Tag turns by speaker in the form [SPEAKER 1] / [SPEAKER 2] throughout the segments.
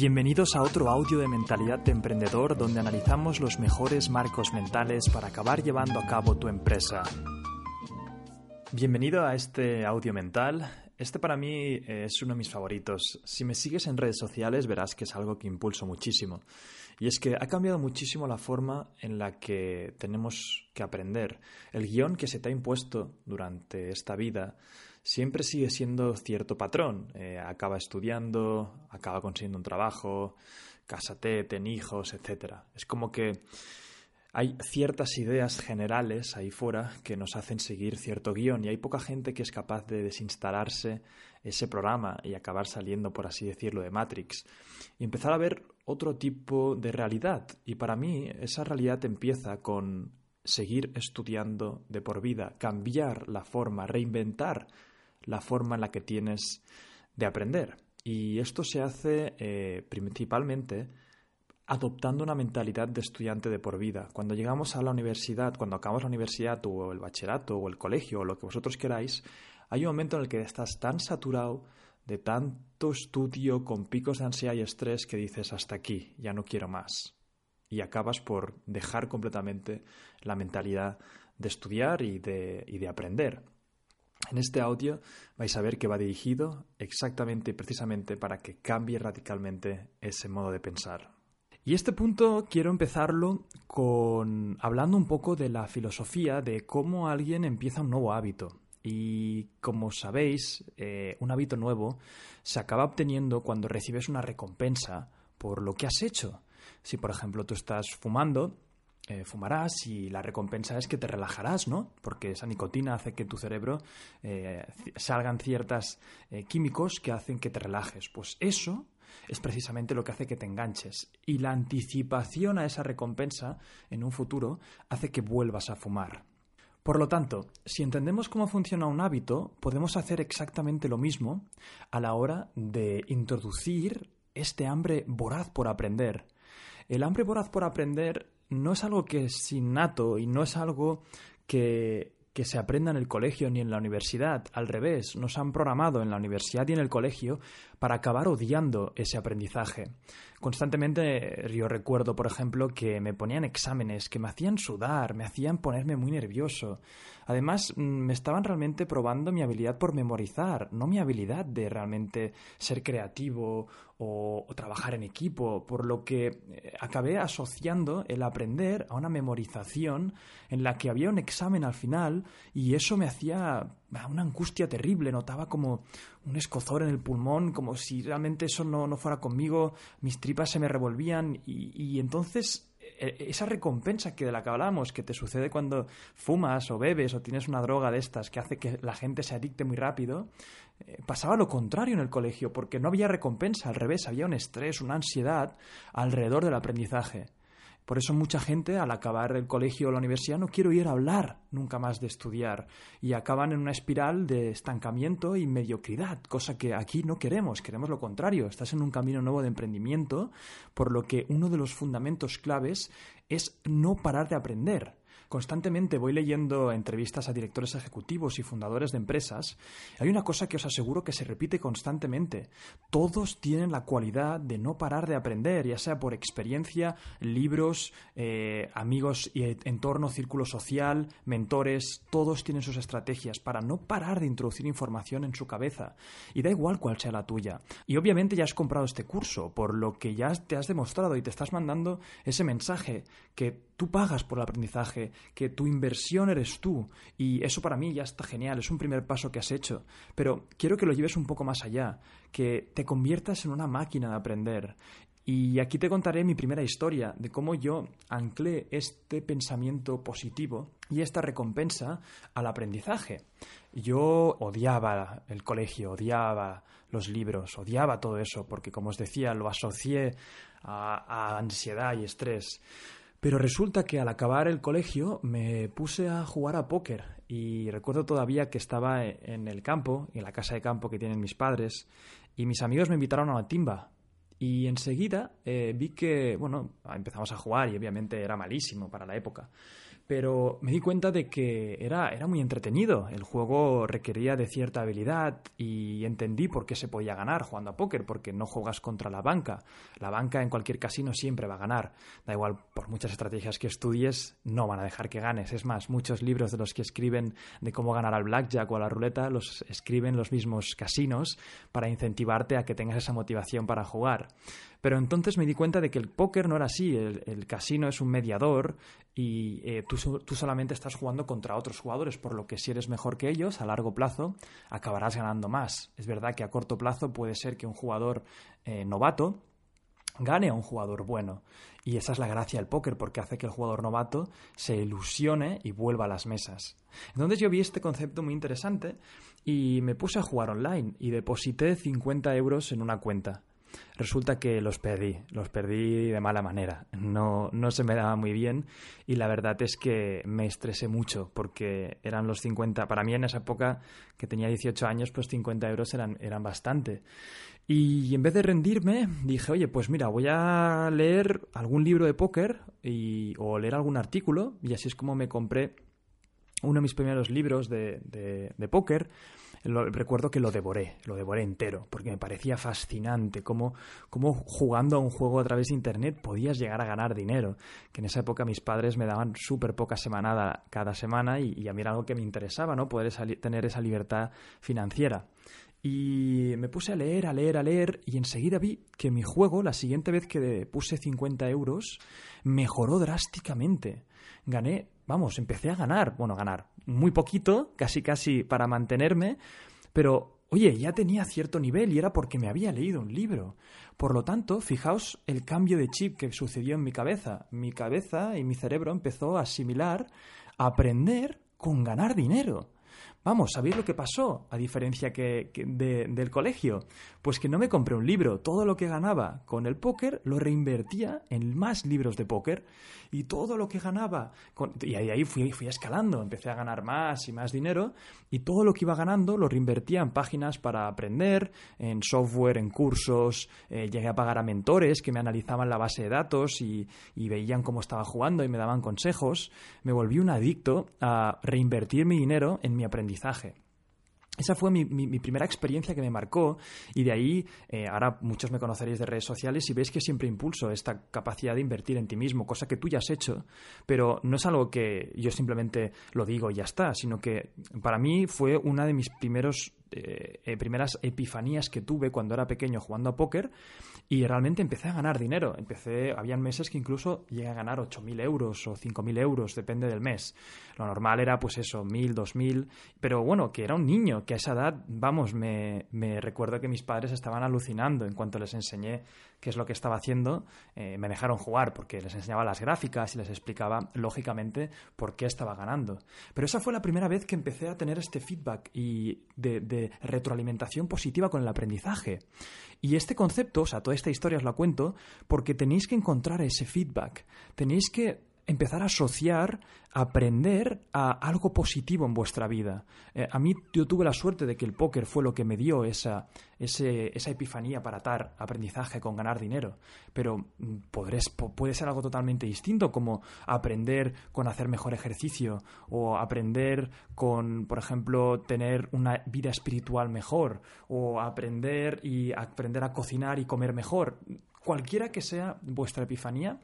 [SPEAKER 1] Bienvenidos a otro audio de Mentalidad de Emprendedor donde analizamos los mejores marcos mentales para acabar llevando a cabo tu empresa. Bienvenido a este audio mental. Este para mí es uno de mis favoritos. Si me sigues en redes sociales verás que es algo que impulso muchísimo. Y es que ha cambiado muchísimo la forma en la que tenemos que aprender. El guion que se te ha impuesto durante esta vida siempre sigue siendo cierto patrón. Eh, acaba estudiando, acaba consiguiendo un trabajo, cásate, ten hijos, etc. Es como que hay ciertas ideas generales ahí fuera que nos hacen seguir cierto guion y hay poca gente que es capaz de desinstalarse ese programa y acabar saliendo, por así decirlo, de Matrix y empezar a ver otro tipo de realidad. Y para mí esa realidad empieza con seguir estudiando de por vida, cambiar la forma, reinventar la forma en la que tienes de aprender. Y esto se hace eh, principalmente adoptando una mentalidad de estudiante de por vida. Cuando llegamos a la universidad, cuando acabamos la universidad o el bachillerato o el colegio o lo que vosotros queráis, hay un momento en el que estás tan saturado de tanto estudio con picos de ansiedad y estrés que dices hasta aquí, ya no quiero más. Y acabas por dejar completamente la mentalidad de estudiar y de, y de aprender. En este audio vais a ver que va dirigido exactamente y precisamente para que cambie radicalmente ese modo de pensar. Y este punto quiero empezarlo con hablando un poco de la filosofía de cómo alguien empieza un nuevo hábito. Y como sabéis, eh, un hábito nuevo se acaba obteniendo cuando recibes una recompensa por lo que has hecho. Si, por ejemplo, tú estás fumando, eh, fumarás y la recompensa es que te relajarás, ¿no? Porque esa nicotina hace que tu cerebro eh, salgan ciertos eh, químicos que hacen que te relajes. Pues eso es precisamente lo que hace que te enganches. Y la anticipación a esa recompensa en un futuro hace que vuelvas a fumar. Por lo tanto, si entendemos cómo funciona un hábito, podemos hacer exactamente lo mismo a la hora de introducir este hambre voraz por aprender. El hambre voraz por aprender no es algo que es innato y no es algo que, que se aprenda en el colegio ni en la universidad. Al revés, nos han programado en la universidad y en el colegio para acabar odiando ese aprendizaje. Constantemente yo recuerdo, por ejemplo, que me ponían exámenes que me hacían sudar, me hacían ponerme muy nervioso. Además, mm, me estaban realmente probando mi habilidad por memorizar, no mi habilidad de realmente ser creativo o, trabajar en equipo, por lo que eh, acabé asociando el aprender a una memorización en la que había un examen al final y eso me hacía una angustia terrible, notaba como un escozor en el pulmón, como si realmente eso no, no fuera conmigo, mis tripas se me revolvían y, entonces e, esa recompensa que de la que hablamos, que te sucede cuando fumas o bebes o tienes una droga de estas que hace que la gente se adicte muy rápido, pasaba lo contrario en el colegio, porque no había recompensa, al revés, había un estrés, una ansiedad alrededor del aprendizaje. Por eso mucha gente al acabar el colegio o la universidad no quiere ir a hablar nunca más de estudiar y acaban en una espiral de estancamiento y mediocridad, cosa que aquí no queremos, queremos lo contrario, estás en un camino nuevo de emprendimiento, por lo que uno de los fundamentos claves es no parar de aprender. Constantemente voy leyendo entrevistas a directores ejecutivos y fundadores de empresas. Hay una cosa que os aseguro que se repite constantemente. Todos tienen la cualidad de no parar de aprender, ya sea por experiencia, libros, eh, amigos y entorno, círculo social, mentores. Todos tienen sus estrategias para no parar de introducir información en su cabeza. Y da igual cuál sea la tuya. Y obviamente ya has comprado este curso, por lo que ya te has demostrado y te estás mandando ese mensaje que tú pagas por el aprendizaje, que tu inversión eres tú. Y eso para mí ya está genial, es un primer paso que has hecho. Pero quiero que lo lleves un poco más allá, que te conviertas en una máquina de aprender. Y aquí te contaré mi primera historia de cómo yo anclé este pensamiento positivo y esta recompensa al aprendizaje. Yo odiaba el colegio, odiaba los libros, odiaba todo eso, porque como os decía, lo asocié a, a ansiedad y estrés. Pero resulta que al acabar el colegio me puse a jugar a póker y recuerdo todavía que estaba en el campo, en la casa de campo que tienen mis padres, y mis amigos me invitaron a la timba. Y enseguida eh, vi que, bueno, empezamos a jugar y obviamente era malísimo para la época. pero me di cuenta de que era, era muy entretenido. El juego requería de cierta habilidad y entendí por qué se podía ganar jugando a póker, porque no juegas contra la banca. La banca en cualquier casino siempre va a ganar. Da igual, por muchas estrategias que estudies, no van a dejar que ganes. Es más, muchos libros de los que escriben de cómo ganar al blackjack o a la ruleta los escriben los mismos casinos para incentivarte a que tengas esa motivación para jugar. Pero entonces me di cuenta de que el póker no era así. El, casino es un mediador y eh, tú, solamente estás jugando contra otros jugadores, por lo que si eres mejor que ellos, a largo plazo acabarás ganando más. Es verdad que a corto plazo puede ser que un jugador eh, novato gane a un jugador bueno. Y esa es la gracia del póker, porque hace que el jugador novato se ilusione y vuelva a las mesas. Entonces yo vi este concepto muy interesante y me puse a jugar online y deposité 50 euros en una cuenta. Resulta que los perdí, los perdí de mala manera. No, no se me daba muy bien y la verdad es que me estresé mucho porque eran los 50, para mí en esa época que tenía 18 años, pues 50 euros eran, eran bastante. Y en vez de rendirme, dije, oye, pues mira, voy a leer algún libro de póker y, o leer algún artículo y así es como me compré uno de mis primeros libros de, de, de póker recuerdo que lo devoré, lo devoré entero, porque me parecía fascinante cómo, cómo jugando a un juego a través de Internet podías llegar a ganar dinero, que en esa época mis padres me daban súper poca semanada cada semana y, a mí era algo que me interesaba, ¿no? Poder tener esa libertad financiera. Y me puse a leer, a leer, a leer, y enseguida vi que mi juego, la siguiente vez que puse 50 euros, mejoró drásticamente. Gané, vamos, empecé a ganar, bueno, ganar, muy poquito, casi casi para mantenerme, pero oye, ya tenía cierto nivel y era porque me había leído un libro. Por lo tanto, fijaos el cambio de chip que sucedió en mi cabeza. Mi cabeza y mi cerebro empezó a asimilar, a aprender con ganar dinero. Vamos, ¿sabéis lo que pasó? A diferencia que, del colegio. Pues que no me compré un libro. Todo lo que ganaba con el póker lo reinvertía en más libros de póker. Y todo lo que ganaba. y ahí, fui, escalando. Empecé a ganar más y más dinero. Y todo lo que iba ganando lo reinvertía en páginas para aprender, en software, en cursos. Eh, llegué a pagar a mentores que me analizaban la base de datos y, y veían cómo estaba jugando y me daban consejos. Me volví un adicto a reinvertir mi dinero en mi aprendizaje esa fue mi, primera experiencia que me marcó y de ahí, eh, ahora muchos me conoceréis de redes sociales y veis que siempre impulso esta capacidad de invertir en ti mismo, cosa que tú ya has hecho, pero no es algo que yo simplemente lo digo y ya está, sino que para mí fue una de mis primeros eh, eh, primeras epifanías que tuve cuando era pequeño jugando a póker y realmente empecé a ganar dinero. Empecé, habían meses que incluso llegué a ganar 8.000 euros o 5.000 euros, depende del mes. Lo normal era pues eso, 1.000, 2.000, pero bueno, que era un niño, que a esa edad, vamos, me, me recuerdo que mis padres estaban alucinando en cuanto les enseñé qué es lo que estaba haciendo, eh, me dejaron jugar porque les enseñaba las gráficas y les explicaba lógicamente por qué estaba ganando. Pero esa fue la primera vez que empecé a tener este feedback y de, retroalimentación positiva con el aprendizaje. Y este concepto, o sea, toda esta historia os la cuento porque tenéis que encontrar ese feedback, tenéis que empezar a asociar, aprender a algo positivo en vuestra vida. Eh, a mí yo tuve la suerte de que el póker fue lo que me dio esa, esa epifanía para atar aprendizaje con ganar dinero, pero mm, puede ser algo totalmente distinto como aprender con hacer mejor ejercicio o aprender con, por ejemplo, tener una vida espiritual mejor o aprender y aprender a cocinar y comer mejor. Cualquiera que sea vuestra epifanía,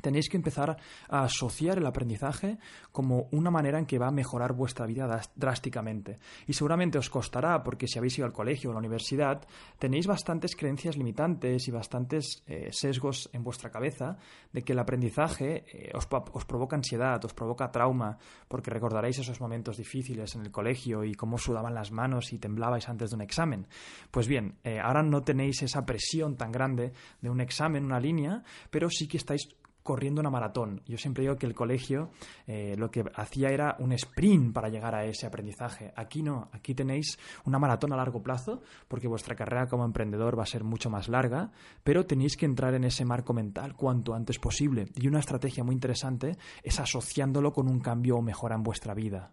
[SPEAKER 1] tenéis que empezar a asociar el aprendizaje como una manera en que va a mejorar vuestra vida drásticamente. Y seguramente os costará, porque si habéis ido al colegio o a la universidad, tenéis bastantes creencias limitantes y bastantes eh, sesgos en vuestra cabeza de que el aprendizaje eh, os, provoca ansiedad, os provoca trauma, porque recordaréis esos momentos difíciles en el colegio y cómo sudaban las manos y temblabais antes de un examen. Pues bien, eh, ahora no tenéis esa presión tan grande de un examen, una línea, pero sí que estáis corriendo una maratón. Yo siempre digo que el colegio eh, lo que hacía era un sprint para llegar a ese aprendizaje. Aquí no, aquí tenéis una maratón a largo plazo porque vuestra carrera como emprendedor va a ser mucho más larga, pero tenéis que entrar en ese marco mental cuanto antes posible. Y una estrategia muy interesante es asociándolo con un cambio o mejora en vuestra vida.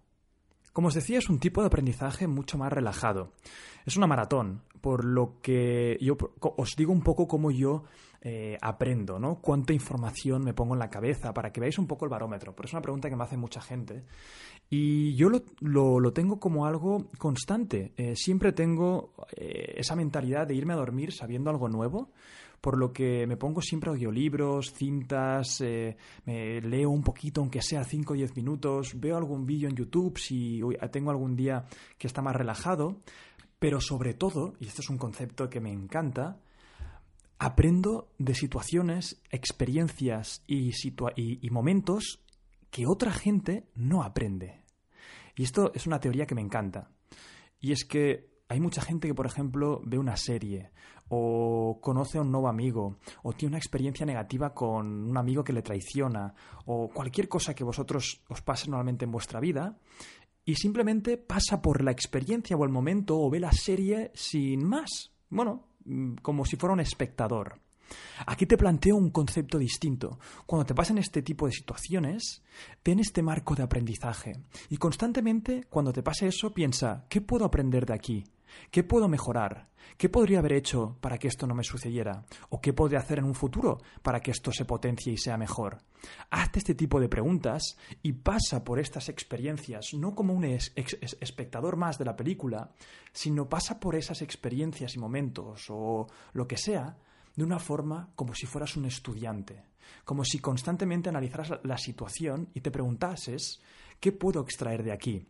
[SPEAKER 1] Como os decía, es un tipo de aprendizaje mucho más relajado. Es una maratón, por lo que yo os digo un poco cómo yo eh, aprendo, ¿no? Cuánta información me pongo en la cabeza para que veáis un poco el barómetro. Por eso es una pregunta que me hace mucha gente. Y yo lo, tengo como algo constante. Eh, siempre tengo eh, esa mentalidad de irme a dormir sabiendo algo nuevo por lo que me pongo siempre audiolibros, cintas, eh, me leo un poquito, aunque sea 5 o 10 minutos, veo algún vídeo en YouTube si tengo algún día que está más relajado, pero sobre todo, y esto es un concepto que me encanta, aprendo de situaciones, experiencias y, y momentos que otra gente no aprende. Y esto es una teoría que me encanta. Y es que hay mucha gente que, por ejemplo, ve una serie o conoce a un nuevo amigo, o tiene una experiencia negativa con un amigo que le traiciona, o cualquier cosa que vosotros os pase normalmente en vuestra vida, y simplemente pasa por la experiencia o el momento o ve la serie sin más. Bueno, mm, como si fuera un espectador. Aquí te planteo un concepto distinto. Cuando te pasan este tipo de situaciones, ten este marco de aprendizaje y constantemente cuando te pase eso piensa, ¿qué puedo aprender de aquí? ¿Qué puedo mejorar? ¿Qué podría haber hecho para que esto no me sucediera? ¿O qué podría hacer en un futuro para que esto se potencie y sea mejor? Hazte este tipo de preguntas y pasa por estas experiencias no como un espectador más de la película, sino pasa por esas experiencias y momentos o lo que sea de una forma como si fueras un estudiante, como si constantemente analizaras la situación y te preguntases ¿qué puedo extraer de aquí?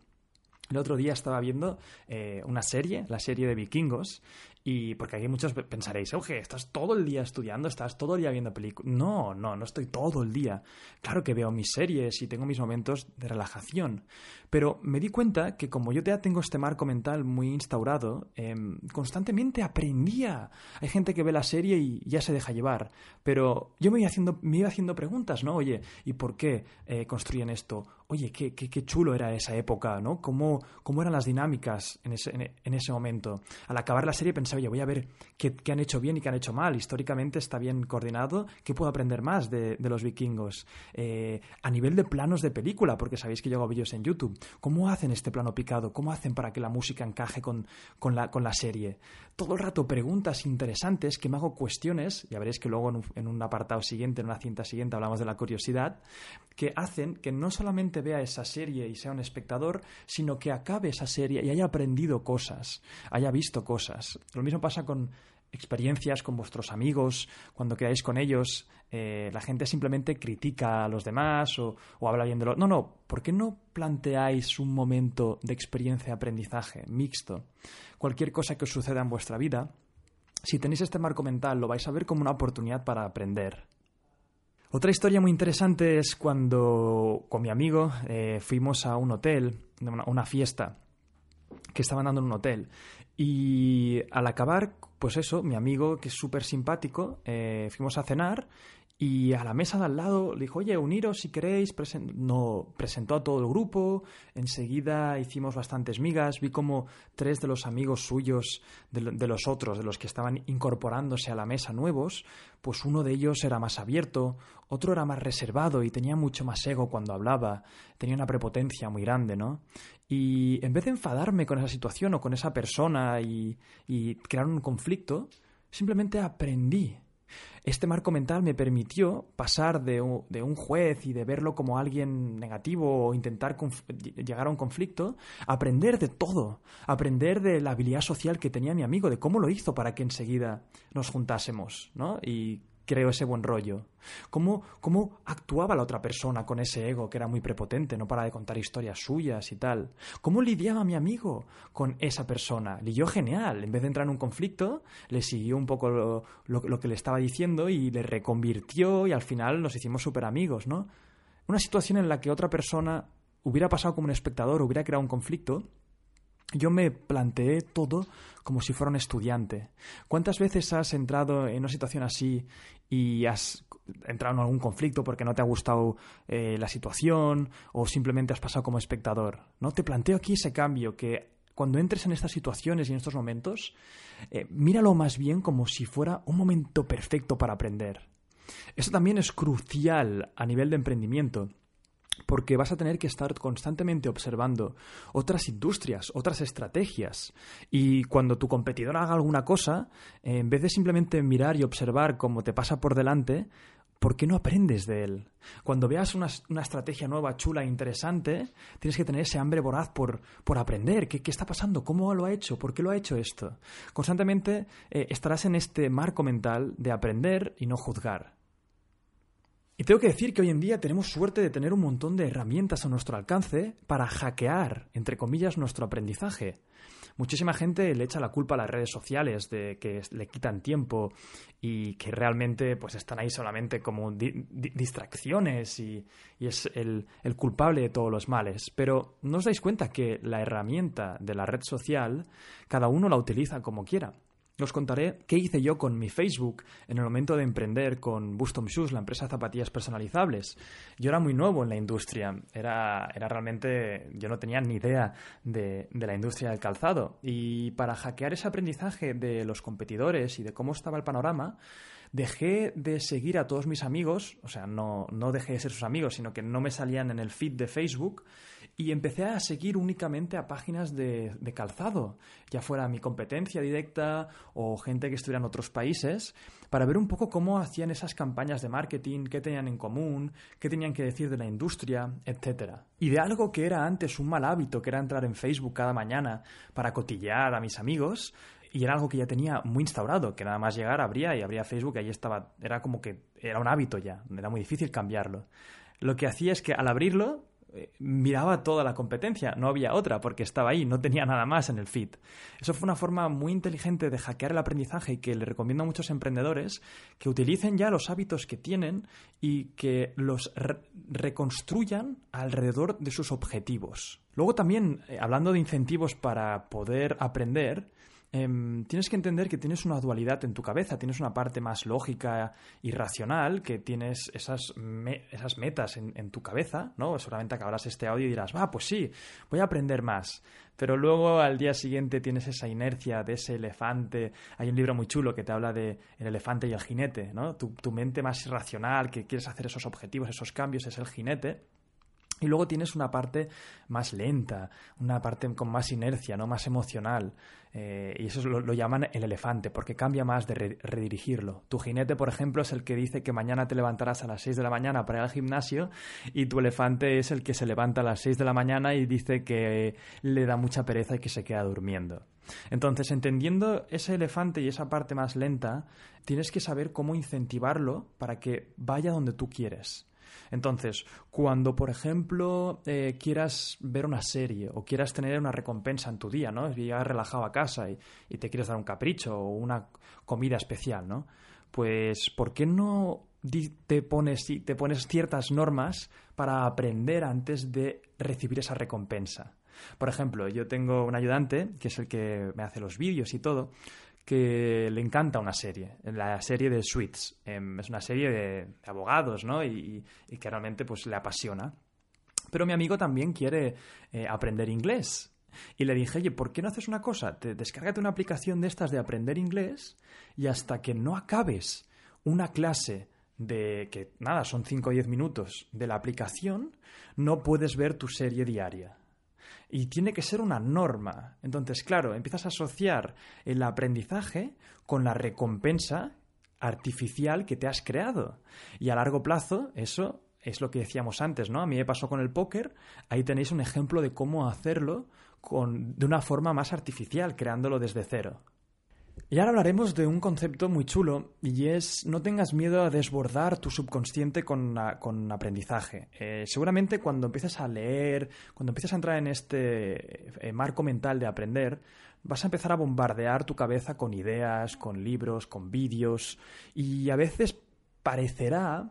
[SPEAKER 1] El otro día estaba viendo eh, una serie, la serie de vikingos, y porque aquí muchos pensaréis, oye, estás todo el día estudiando, estás todo el día viendo películas. No, no, no estoy todo el día. Claro que veo mis series y tengo mis momentos de relajación. Pero me di cuenta que como yo ya tengo este marco mental muy instaurado, em, constantemente aprendía. Hay gente que ve la serie y ya se deja llevar. Pero yo me iba haciendo, me iba haciendo preguntas, ¿no? Oye, ¿y por qué eh, construyen esto? Oye, qué, qué, qué, chulo era esa época, ¿no? ¿Cómo, cómo eran las dinámicas en ese, en ese momento? Al acabar la serie pensaba oye, voy a ver qué, han hecho bien y qué han hecho mal. Históricamente está bien coordinado. ¿Qué puedo aprender más de, los vikingos? Eh, a nivel de planos de película, porque sabéis que yo hago vídeos en YouTube. ¿Cómo hacen este plano picado? ¿Cómo hacen para que la música encaje con, la, con la serie? Todo el rato preguntas interesantes que me hago cuestiones, ya veréis que luego en un, en un apartado siguiente, en una cinta siguiente, hablamos de la curiosidad, que hacen que no solamente vea esa serie y sea un espectador, sino que acabe esa serie y haya aprendido cosas, haya visto cosas. Lo mismo pasa con experiencias con vuestros amigos, cuando quedáis con ellos, eh, la gente simplemente critica a los demás o, habla bien de lo... No, no, ¿por qué no planteáis un momento de experiencia de aprendizaje mixto? Cualquier cosa que os suceda en vuestra vida, si tenéis este marco mental, lo vais a ver como una oportunidad para aprender. Otra historia muy interesante es cuando con mi amigo eh, fuimos a un hotel, una, una fiesta que estaban dando en un hotel. Y al acabar, pues eso, mi amigo, que es súper simpático, eh, fuimos a cenar y a la mesa de al lado le dijo, oye, uniros si queréis. no, presentó a todo el grupo. Enseguida hicimos bastantes migas. Vi como tres de los amigos suyos, de, los otros, de los que estaban incorporándose a la mesa nuevos, pues uno de ellos era más abierto, otro era más reservado y tenía mucho más ego cuando hablaba. Tenía una prepotencia muy grande, ¿no? Y en vez de enfadarme con esa situación o con esa persona y crear un conflicto, simplemente aprendí este marco mental me permitió pasar de un, juez y de verlo como alguien negativo o intentar llegar a un conflicto, aprender de todo, aprender de la habilidad social que tenía mi amigo, de cómo lo hizo para que enseguida nos juntásemos, ¿no? Y creo ese buen rollo. ¿Cómo, ¿Cómo actuaba la otra persona con ese ego que era muy prepotente, no para de contar historias suyas y tal? ¿Cómo lidiaba mi amigo con esa persona? Lidió genial. En vez de entrar en un conflicto, le siguió un poco lo, lo, que le estaba diciendo y le reconvirtió y al final nos hicimos súper amigos, ¿no? Una situación en la que otra persona hubiera pasado como un espectador, hubiera creado un conflicto, yo me planteé todo como si fuera un estudiante. ¿Cuántas veces has entrado en una situación así y has entrado en algún conflicto porque no te ha gustado eh, la situación o simplemente has pasado como espectador? ¿No? Te planteo aquí ese cambio que cuando entres en estas situaciones y en estos momentos, eh, míralo más bien como si fuera un momento perfecto para aprender. Eso también es crucial a nivel de emprendimiento. Porque vas a tener que estar constantemente observando otras industrias, otras estrategias. Y cuando tu competidor haga alguna cosa, en vez de simplemente mirar y observar cómo te pasa por delante, ¿por qué no aprendes de él? Cuando veas una, estrategia nueva, chula, interesante, tienes que tener ese hambre voraz por, aprender. ¿Qué, está pasando? ¿Cómo lo ha hecho? ¿Por qué lo ha hecho esto? Constantemente eh, estarás en este marco mental de aprender y no juzgar. Y tengo que decir que hoy en día tenemos suerte de tener un montón de herramientas a nuestro alcance para hackear, entre comillas, nuestro aprendizaje. Muchísima gente le echa la culpa a las redes sociales de que le quitan tiempo y que realmente pues están ahí solamente como distracciones y, es el, culpable de todos los males. Pero no os dais cuenta que la herramienta de la red social cada uno la utiliza como quiera. Os contaré qué hice yo con mi Facebook en el momento de emprender con Bustom Shoes, la empresa de zapatillas personalizables. Yo era muy nuevo en la industria, era, era realmente, yo no tenía ni idea de, de, la industria del calzado. Y para hackear ese aprendizaje de los competidores y de cómo estaba el panorama, dejé de seguir a todos mis amigos, o sea, no, no dejé de ser sus amigos, sino que no me salían en el feed de Facebook y empecé a seguir únicamente a páginas de, calzado, ya fuera mi competencia directa o gente que estuviera en otros países, para ver un poco cómo hacían esas campañas de marketing, qué tenían en común, qué tenían que decir de la industria, etc. Y de algo que era antes un mal hábito, que era entrar en Facebook cada mañana para cotillear a mis amigos, y era algo que ya tenía muy instaurado, que nada más llegar abría y abría Facebook y ahí estaba, era como que era un hábito ya, era muy difícil cambiarlo. Lo que hacía es que al abrirlo miraba toda la competencia, no había otra porque estaba ahí, no tenía nada más en el feed. Eso fue una forma muy inteligente de hackear el aprendizaje y que le recomiendo a muchos emprendedores que utilicen ya los hábitos que tienen y que los reconstruyan alrededor de sus objetivos. Luego también, eh, hablando de incentivos para poder aprender, Em, tienes que entender que tienes una dualidad en tu cabeza, tienes una parte más lógica y racional, que tienes esas, esas metas en, tu cabeza, ¿no? Solamente acabarás este audio y dirás, va, pues sí, voy a aprender más. Pero luego al día siguiente tienes esa inercia de ese elefante. Hay un libro muy chulo que te habla de el elefante y el jinete, ¿no? Tu, tu mente más racional, que quieres hacer esos objetivos, esos cambios, es el jinete y luego tienes una parte más lenta, una parte con más inercia, ¿no? más emocional. Eh, y eso lo, llaman el elefante, porque cambia más de redirigirlo. Tu jinete, por ejemplo, es el que dice que mañana te levantarás a las 6 de la mañana para ir al gimnasio, y tu elefante es el que se levanta a las 6 de la mañana y dice que le da mucha pereza y que se queda durmiendo. Entonces, entendiendo ese elefante y esa parte más lenta, tienes que saber cómo incentivarlo para que vaya donde tú quieres. Entonces, cuando, por ejemplo, eh, quieras ver una serie o quieras tener una recompensa en tu día, ¿no? Llegas relajado a casa y, te quieres dar un capricho o una comida especial, ¿no? Pues, ¿por qué no te pones, te pones ciertas normas para aprender antes de recibir esa recompensa? Por ejemplo, yo tengo un ayudante, que es el que me hace los vídeos y todo, que le encanta una serie, la serie de Suits. Em, es una serie de, abogados, ¿no? Y, que realmente pues le apasiona. Pero mi amigo también quiere eh, aprender inglés. Y le dije, oye, ¿por qué no haces una cosa? Te, descárgate una aplicación de estas de aprender inglés y hasta que no acabes una clase de que, nada, son 5 o 10 minutos de la aplicación, no puedes ver tu serie diaria y tiene que ser una norma. Entonces, claro, empiezas a asociar el aprendizaje con la recompensa artificial que te has creado. Y a largo plazo, eso es lo que decíamos antes, ¿no? A mí me pasó con el póker, ahí tenéis un ejemplo de cómo hacerlo con, de una forma más artificial, creándolo desde cero. Y ahora hablaremos de un concepto muy chulo y es no tengas miedo a desbordar tu subconsciente con, aprendizaje. Eh, seguramente cuando empieces a leer, cuando empieces a entrar en este eh, marco mental de aprender, vas a empezar a bombardear tu cabeza con ideas, con libros, con vídeos y a veces parecerá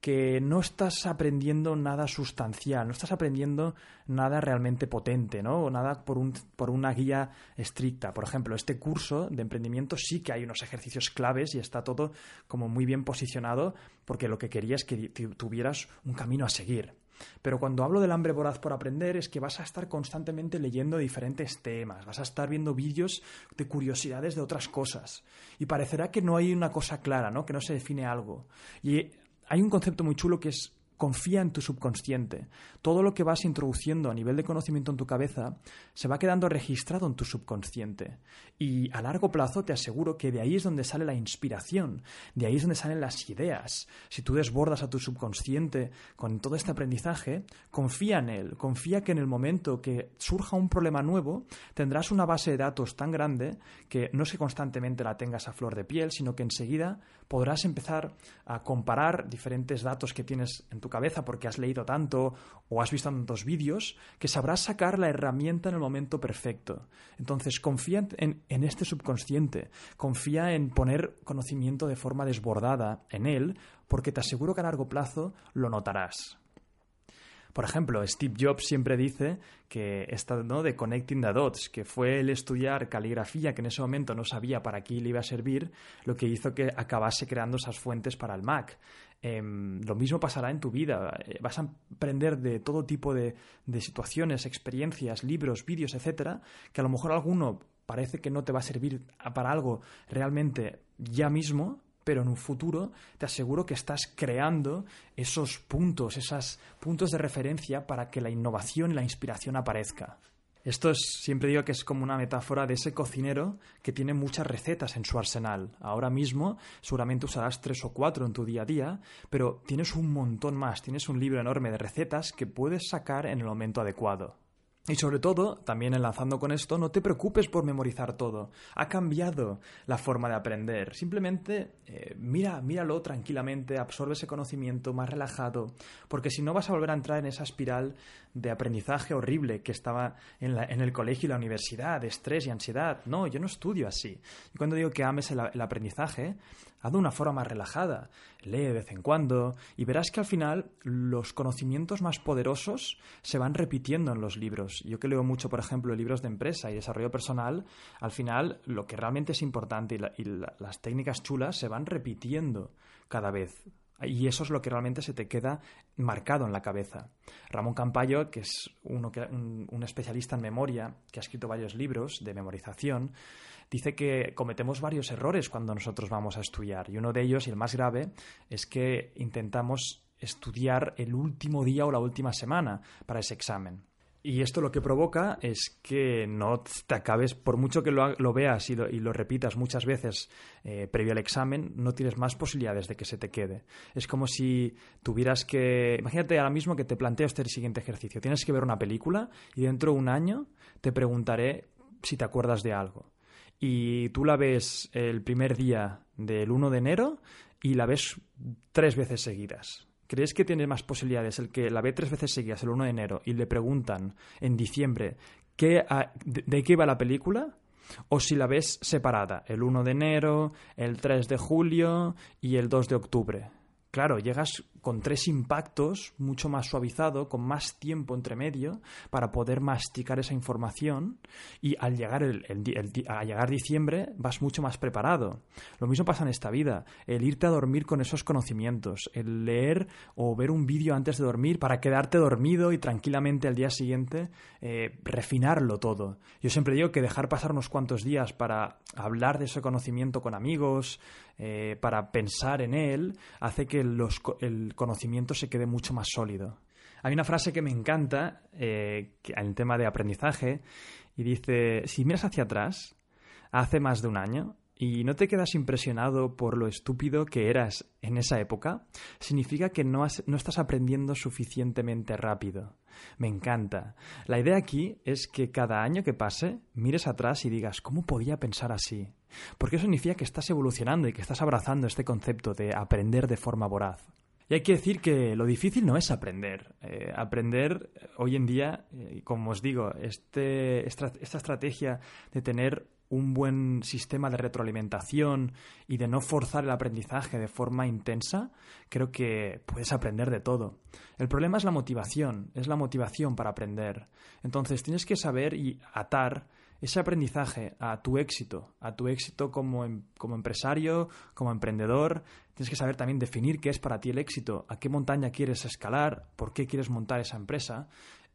[SPEAKER 1] que no estás aprendiendo nada sustancial, no estás aprendiendo nada realmente potente, ¿no? O nada por, un, por una guía estricta. Por ejemplo, este curso de emprendimiento sí que hay unos ejercicios claves y está todo como muy bien posicionado porque lo que quería es que tuvieras un camino a seguir. Pero cuando hablo del hambre voraz por aprender es que vas a estar constantemente leyendo diferentes temas, vas a estar viendo vídeos de curiosidades de otras cosas y parecerá que no hay una cosa clara, ¿no? Que no se define algo. Y hay un concepto muy chulo que es confía en tu subconsciente. Todo lo que vas introduciendo a nivel de conocimiento en tu cabeza se va quedando registrado en tu subconsciente. Y a largo plazo te aseguro que de ahí es donde sale la inspiración, de ahí es donde salen las ideas. Si tú desbordas a tu subconsciente con todo este aprendizaje, confía en él, confía que en el momento que surja un problema nuevo, tendrás una base de datos tan grande que no es que constantemente la tengas a flor de piel, sino que enseguida podrás empezar a comparar diferentes datos que tienes en tu cabeza porque has leído tanto o has visto tantos vídeos que sabrás sacar la herramienta en el momento perfecto. Entonces, confía en, en este subconsciente, confía en poner conocimiento de forma desbordada en él, porque te aseguro que a largo plazo lo notarás. Por ejemplo, Steve Jobs siempre dice que esta ¿no? de connecting the dots, que fue el estudiar caligrafía que en ese momento no sabía para qué le iba a servir, lo que hizo que acabase creando esas fuentes para el Mac. Em, lo mismo pasará en tu vida. Eh, vas a aprender de todo tipo de, de situaciones, experiencias, libros, vídeos, etcétera, que a lo mejor alguno parece que no te va a servir para algo realmente ya mismo, pero en un futuro te aseguro que estás creando esos puntos, esos puntos de referencia para que la innovación y la inspiración aparezca. Esto es, siempre digo que es como una metáfora de ese cocinero que tiene muchas recetas en su arsenal. Ahora mismo seguramente usarás tres o cuatro en tu día a día, pero tienes un montón más, tienes un libro enorme de recetas que puedes sacar en el momento adecuado. Y sobre todo, también enlazando con esto, no te preocupes por memorizar todo. Ha cambiado la forma de aprender. Simplemente eh, mira, míralo tranquilamente, absorbe ese conocimiento más relajado, porque si no vas a volver a entrar en esa espiral de aprendizaje horrible que estaba en, el colegio y la universidad, de estrés y ansiedad. No, yo no estudio así. Y cuando digo que ames el aprendizaje, haz de una forma más relajada. Lee de vez en cuando y verás que al final los conocimientos más poderosos se van repitiendo en los libros. Yo que leo mucho, por ejemplo, libros de empresa y desarrollo personal, al final lo que realmente es importante y, las técnicas chulas se van repitiendo cada vez. Y eso es lo que realmente se te queda marcado en la cabeza. Ramón Campayo, que es uno que, un, especialista en memoria, que ha escrito varios libros de memorización, dice que cometemos varios errores cuando nosotros vamos a estudiar. Y uno de ellos, y el más grave, es que intentamos estudiar el último día o la última semana para ese examen. Y esto lo que provoca es que no te acabes, por mucho que lo, veas y lo, repitas muchas veces eh, previo al examen, no tienes más posibilidades de que se te quede. Es como si tuvieras que... Imagínate ahora mismo que te planteo este siguiente ejercicio. Tienes que ver una película y dentro de un año te preguntaré si te acuerdas de algo. Y tú la ves el primer día del 1 de enero y la ves tres veces seguidas ¿Crees que tiene más posibilidades el que la ve tres veces seguidas el 1 de enero y le preguntan en diciembre qué, de, de, qué va la película? O si la ves separada, el 1 de enero, el 3 de julio y el 2 de octubre. Claro, llegas con tres impactos, mucho más suavizado, con más tiempo entre medio, para poder masticar esa información y al llegar, el, llegar diciembre vas mucho más preparado. Lo mismo pasa en esta vida, el irte a dormir con esos conocimientos, el leer o ver un vídeo antes de dormir para quedarte dormido y tranquilamente al día siguiente eh, refinarlo todo. Yo siempre digo que dejar pasar unos cuantos días para hablar de ese conocimiento con amigos, eh, para pensar en él, hace que los, el conocimiento se quede mucho más sólido. Hay una frase que me encanta eh, en el tema de aprendizaje y dice, si miras hacia atrás, hace más de un año, y no te quedas impresionado por lo estúpido que eras en esa época, significa que no, no, estás aprendiendo suficientemente rápido. Me encanta. La idea aquí es que cada año que pase, mires atrás y digas, ¿cómo podía pensar así? Porque eso significa que estás evolucionando y que estás abrazando este concepto de aprender de forma voraz. Y hay que decir que lo difícil no es aprender. Eh, aprender eh, hoy en día, eh, como os digo, este, esta, estrategia de tener un buen sistema de retroalimentación y de no forzar el aprendizaje de forma intensa, creo que puedes aprender de todo. El problema es la motivación, es la motivación para aprender. Entonces tienes que saber y atar ese aprendizaje a tu éxito, a tu éxito como, em, como, empresario, como emprendedor, tienes que saber también definir qué es para ti el éxito, a qué montaña quieres escalar, por qué quieres montar esa empresa.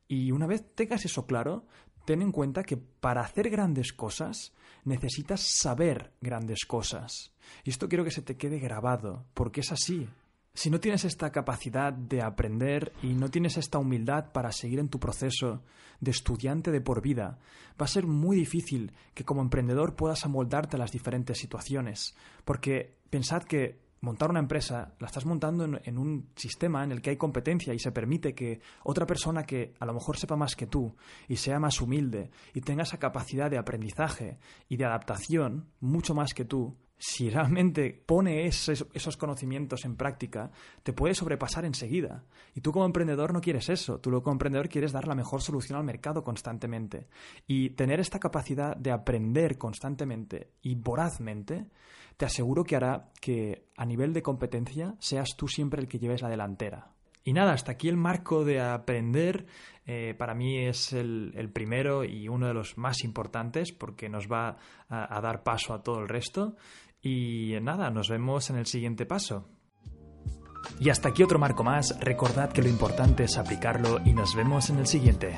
[SPEAKER 1] Y una vez tengas eso claro, ten en cuenta que para hacer grandes cosas necesitas saber grandes cosas. Y esto quiero que se te quede grabado, porque es así. Si no tienes esta capacidad de aprender y no tienes esta humildad para seguir en tu proceso de estudiante de por vida, va a ser muy difícil que como emprendedor puedas amoldarte a las diferentes situaciones. Porque pensad que montar una empresa la estás montando en, un sistema en el que hay competencia y se permite que otra persona que a lo mejor sepa más que tú y sea más humilde y tenga esa capacidad de aprendizaje y de adaptación mucho más que tú, si realmente pone esos, conocimientos en práctica, te puede sobrepasar enseguida. Y tú como emprendedor no quieres eso. Tú como emprendedor quieres dar la mejor solución al mercado constantemente. Y tener esta capacidad de aprender constantemente y vorazmente, te aseguro que hará que a nivel de competencia seas tú siempre el que lleves la delantera. Y nada, hasta aquí el marco de aprender. Eh, para mí es el, primero y uno de los más importantes porque nos va a dar paso a todo el resto. Y nada, nos vemos en el siguiente paso. Y hasta aquí otro marco más. Recordad que lo importante es aplicarlo y nos vemos en el siguiente.